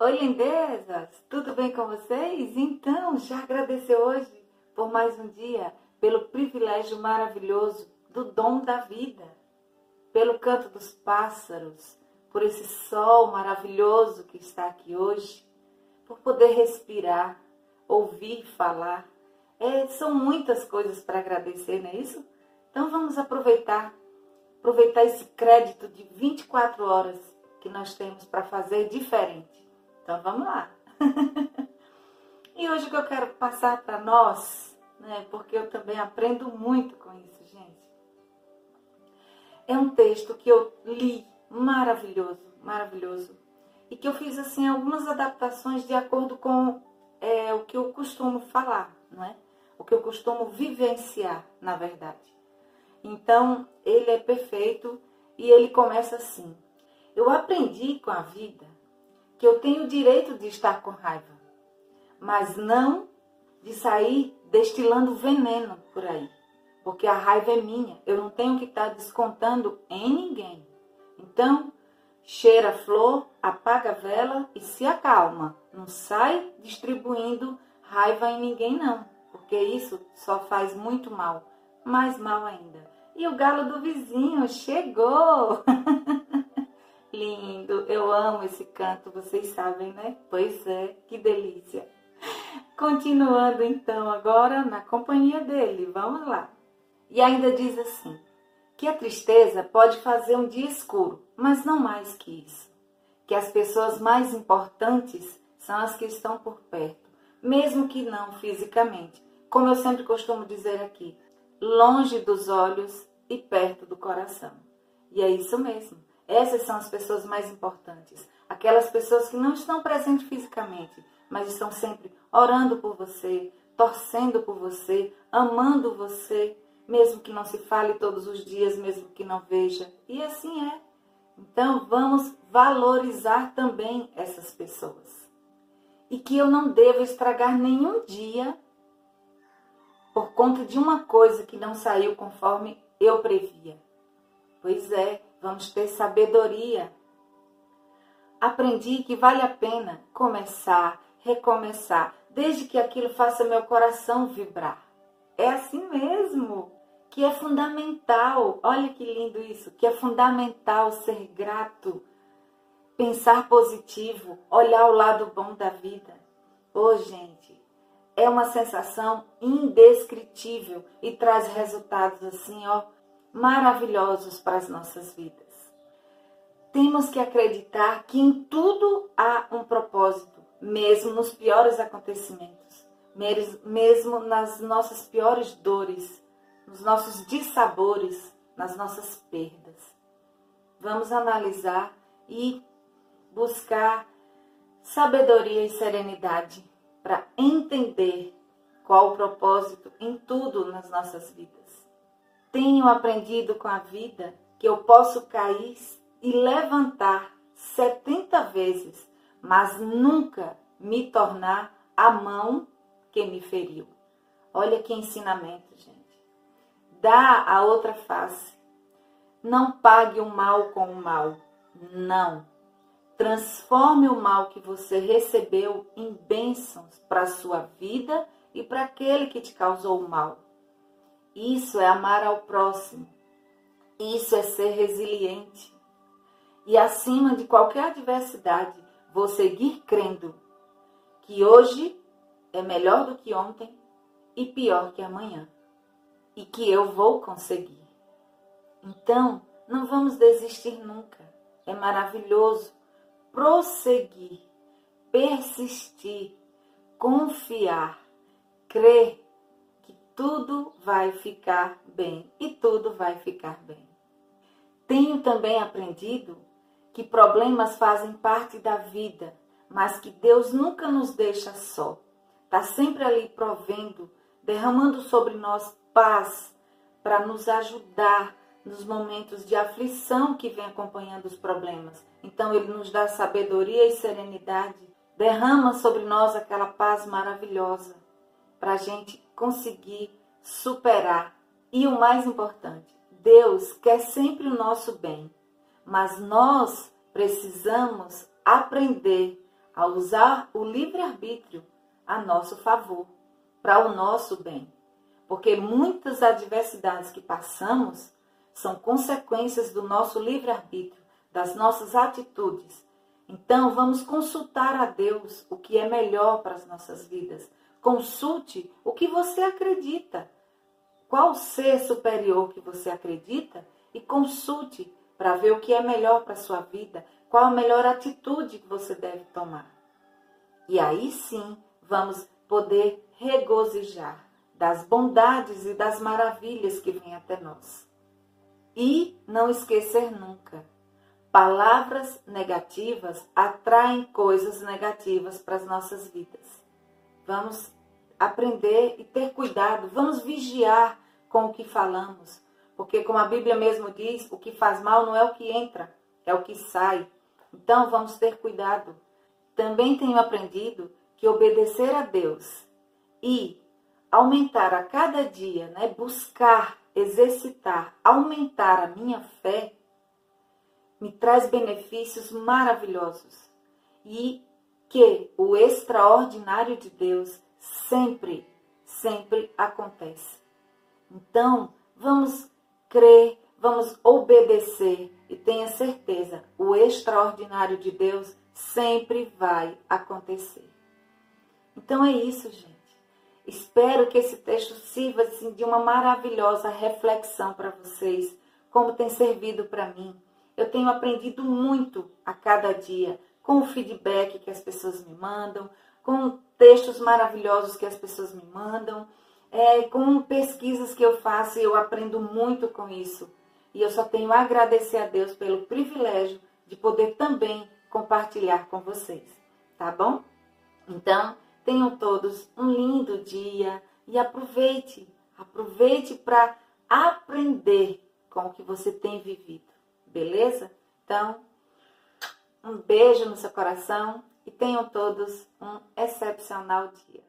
Oi, lindezas! Tudo bem com vocês? Então, já agradeceu hoje por mais um dia, pelo privilégio maravilhoso do dom da vida, pelo canto dos pássaros, por esse sol maravilhoso que está aqui hoje, por poder respirar, ouvir falar. É, são muitas coisas para agradecer, não é isso? Então vamos aproveitar, aproveitar esse crédito de 24 horas que nós temos para fazer diferente. Então vamos lá. e hoje o que eu quero passar para nós, né, porque eu também aprendo muito com isso, gente. É um texto que eu li maravilhoso, maravilhoso. E que eu fiz assim algumas adaptações de acordo com é, o que eu costumo falar, não é? O que eu costumo vivenciar, na verdade. Então, ele é perfeito e ele começa assim: Eu aprendi com a vida que eu tenho o direito de estar com raiva, mas não de sair destilando veneno por aí, porque a raiva é minha, eu não tenho que estar descontando em ninguém. Então, cheira a flor, apaga a vela e se acalma. Não sai distribuindo raiva em ninguém, não, porque isso só faz muito mal, mais mal ainda. E o galo do vizinho chegou! Lindo, eu amo esse canto, vocês sabem, né? Pois é, que delícia. Continuando então agora na companhia dele, vamos lá. E ainda diz assim: que a tristeza pode fazer um dia escuro, mas não mais que isso. Que as pessoas mais importantes são as que estão por perto, mesmo que não fisicamente. Como eu sempre costumo dizer aqui, longe dos olhos e perto do coração. E é isso mesmo. Essas são as pessoas mais importantes. Aquelas pessoas que não estão presentes fisicamente, mas estão sempre orando por você, torcendo por você, amando você, mesmo que não se fale todos os dias, mesmo que não veja. E assim é. Então vamos valorizar também essas pessoas. E que eu não devo estragar nenhum dia por conta de uma coisa que não saiu conforme eu previa. Pois é, vamos ter sabedoria. Aprendi que vale a pena começar, recomeçar, desde que aquilo faça meu coração vibrar. É assim mesmo, que é fundamental. Olha que lindo isso, que é fundamental ser grato, pensar positivo, olhar o lado bom da vida. Ô, oh, gente, é uma sensação indescritível e traz resultados assim, ó, maravilhosos para as nossas vidas. Temos que acreditar que em tudo há um propósito, mesmo nos piores acontecimentos, mesmo nas nossas piores dores, nos nossos dissabores, nas nossas perdas. Vamos analisar e buscar sabedoria e serenidade para entender qual o propósito em tudo nas nossas vidas. Tenho aprendido com a vida que eu posso cair e levantar 70 vezes, mas nunca me tornar a mão que me feriu. Olha que ensinamento, gente. Dá a outra face. Não pague o mal com o mal. Não. Transforme o mal que você recebeu em bênçãos para a sua vida e para aquele que te causou o mal. Isso é amar ao próximo. Isso é ser resiliente. E acima de qualquer adversidade, vou seguir crendo que hoje é melhor do que ontem e pior que amanhã. E que eu vou conseguir. Então, não vamos desistir nunca. É maravilhoso prosseguir, persistir, confiar, crer tudo vai ficar bem e tudo vai ficar bem. Tenho também aprendido que problemas fazem parte da vida, mas que Deus nunca nos deixa só. Está sempre ali provendo, derramando sobre nós paz para nos ajudar nos momentos de aflição que vem acompanhando os problemas. Então ele nos dá sabedoria e serenidade, derrama sobre nós aquela paz maravilhosa para a gente conseguir superar. E o mais importante, Deus quer sempre o nosso bem, mas nós precisamos aprender a usar o livre-arbítrio a nosso favor, para o nosso bem. Porque muitas adversidades que passamos são consequências do nosso livre-arbítrio, das nossas atitudes. Então, vamos consultar a Deus o que é melhor para as nossas vidas. Consulte o que você acredita. Qual ser superior que você acredita e consulte para ver o que é melhor para sua vida, qual a melhor atitude que você deve tomar. E aí sim vamos poder regozijar das bondades e das maravilhas que vêm até nós. E não esquecer nunca: palavras negativas atraem coisas negativas para as nossas vidas. Vamos aprender e ter cuidado, vamos vigiar com o que falamos, porque, como a Bíblia mesmo diz, o que faz mal não é o que entra, é o que sai. Então, vamos ter cuidado. Também tenho aprendido que obedecer a Deus e aumentar a cada dia, né, buscar, exercitar, aumentar a minha fé, me traz benefícios maravilhosos e que o extraordinário de Deus sempre, sempre acontece. Então, vamos crer, vamos obedecer e tenha certeza, o extraordinário de Deus sempre vai acontecer. Então é isso, gente. Espero que esse texto sirva assim, de uma maravilhosa reflexão para vocês, como tem servido para mim. Eu tenho aprendido muito a cada dia com o feedback que as pessoas me mandam, com textos maravilhosos que as pessoas me mandam, é, com pesquisas que eu faço e eu aprendo muito com isso. E eu só tenho a agradecer a Deus pelo privilégio de poder também compartilhar com vocês, tá bom? Então, tenham todos um lindo dia e aproveite, aproveite para aprender com o que você tem vivido, beleza? Então, um beijo no seu coração e tenham todos um excepcional dia.